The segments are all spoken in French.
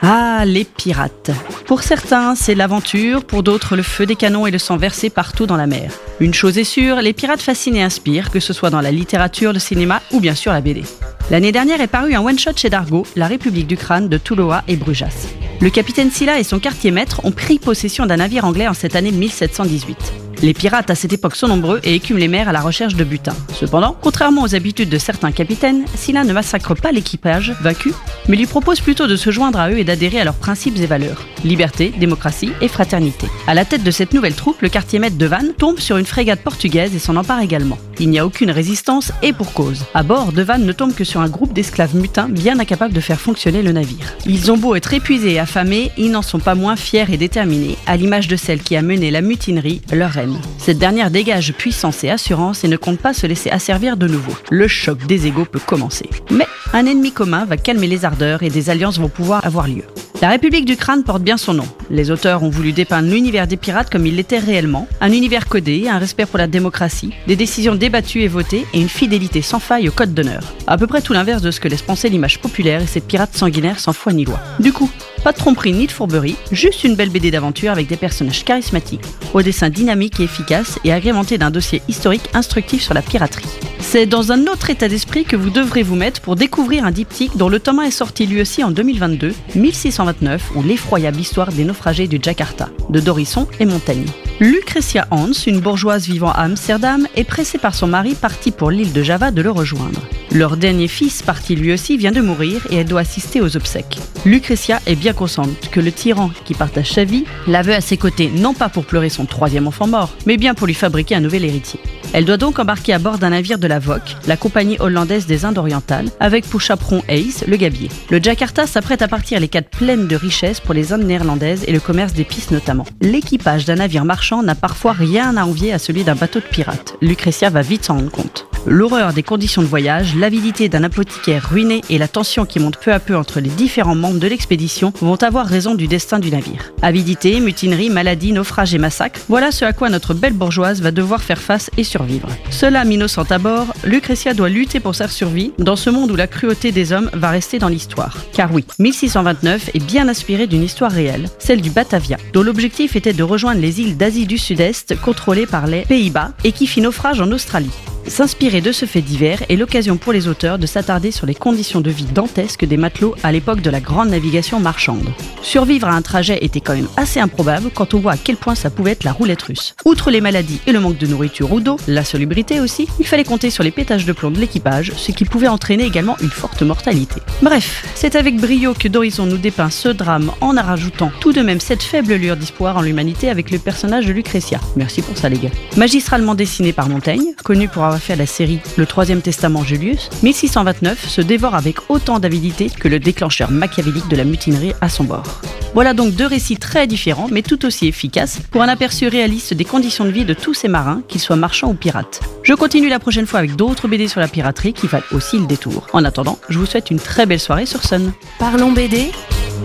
Ah, les pirates. Pour certains, c'est l'aventure, pour d'autres, le feu des canons et le sang versé partout dans la mer. Une chose est sûre, les pirates fascinent et inspirent, que ce soit dans la littérature, le cinéma ou bien sûr la BD. L'année dernière est paru un one-shot chez Dargo, La République du Crâne de Touloa et Brujas. Le capitaine Silla et son quartier maître ont pris possession d'un navire anglais en cette année 1718. Les pirates à cette époque sont nombreux et écument les mers à la recherche de butin. Cependant, contrairement aux habitudes de certains capitaines, Silla ne massacre pas l'équipage vaincu, mais lui propose plutôt de se joindre à eux et d'adhérer à leurs principes et valeurs liberté, démocratie et fraternité. À la tête de cette nouvelle troupe, le quartier maître de Vannes tombe sur une frégate portugaise et s'en empare également. Il n'y a aucune résistance et pour cause. À bord, de Vannes ne tombe que sur un groupe d'esclaves mutins bien incapables de faire fonctionner le navire. Ils ont beau être épuisés et affamés, ils n'en sont pas moins fiers et déterminés, à l'image de celle qui a mené la mutinerie, leur reine. Cette dernière dégage puissance et assurance et ne compte pas se laisser asservir de nouveau. Le choc des égaux peut commencer. Mais un ennemi commun va calmer les ardeurs et des alliances vont pouvoir avoir lieu. La République du Crâne porte bien son nom. Les auteurs ont voulu dépeindre l'univers des pirates comme il l'était réellement, un univers codé, un respect pour la démocratie, des décisions débattues et votées et une fidélité sans faille au code d'honneur. À peu près tout l'inverse de ce que laisse penser l'image populaire et ces pirates sanguinaires sans foi ni loi. Du coup, pas de tromperie ni de fourberie, juste une belle BD d'aventure avec des personnages charismatiques, au dessin dynamique et efficace et agrémenté d'un dossier historique instructif sur la piraterie. C'est dans un autre état d'esprit que vous devrez vous mettre pour découvrir un diptyque dont le tome 1 est sorti lui aussi en 2022, 1629, ou l'effroyable histoire des naufragés du Jakarta, de Dorisson et Montaigne. Lucretia Hans, une bourgeoise vivant à Amsterdam, est pressée par son mari parti pour l'île de Java de le rejoindre. Leur dernier fils, parti lui aussi, vient de mourir et elle doit assister aux obsèques. Lucretia est bien consciente que le tyran qui partage sa vie la veut à ses côtés non pas pour pleurer son troisième enfant mort, mais bien pour lui fabriquer un nouvel héritier. Elle doit donc embarquer à bord d'un navire de la VOC, la compagnie hollandaise des Indes orientales, avec pour chaperon Ace, le gabier. Le Jakarta s'apprête à partir les quatre pleines de richesses pour les Indes néerlandaises et le commerce d'épices notamment. L'équipage d'un navire n'a parfois rien à envier à celui d'un bateau de pirates. Lucretia va vite s'en rendre compte. L'horreur des conditions de voyage, l'avidité d'un apothicaire ruiné et la tension qui monte peu à peu entre les différents membres de l'expédition vont avoir raison du destin du navire. Avidité, mutinerie, maladie, naufrage et massacre, voilà ce à quoi notre belle bourgeoise va devoir faire face et survivre. Seule âme innocente à bord, Lucretia doit lutter pour sa survie dans ce monde où la cruauté des hommes va rester dans l'histoire. Car oui, 1629 est bien inspiré d'une histoire réelle, celle du Batavia, dont l'objectif était de rejoindre les îles d'Asie du Sud-Est contrôlées par les Pays-Bas et qui fit naufrage en Australie. S'inspirer de ce fait divers est l'occasion pour les auteurs de s'attarder sur les conditions de vie dantesques des matelots à l'époque de la grande navigation marchande. Survivre à un trajet était quand même assez improbable quand on voit à quel point ça pouvait être la roulette russe. Outre les maladies et le manque de nourriture ou d'eau, la solubrité aussi, il fallait compter sur les pétages de plomb de l'équipage, ce qui pouvait entraîner également une forte mortalité. Bref, c'est avec brio que Dorison nous dépeint ce drame en rajoutant tout de même cette faible lueur d'espoir en l'humanité avec le personnage de Lucretia. Merci pour ça les gars. Magistralement dessiné par Montaigne, connu pour avoir fait la série Le Troisième Testament Julius, 1629 se dévore avec autant d'avidité que le déclencheur machiavélique de la mutinerie à son bord. Voilà donc deux récits très différents mais tout aussi efficaces pour un aperçu réaliste des conditions de vie de tous ces marins, qu'ils soient marchands ou pirates. Je continue la prochaine fois avec d'autres BD sur la piraterie qui valent aussi le détour. En attendant, je vous souhaite une très belle soirée sur Sun. Parlons BD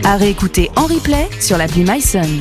à réécouter en replay sur l'appli MySun.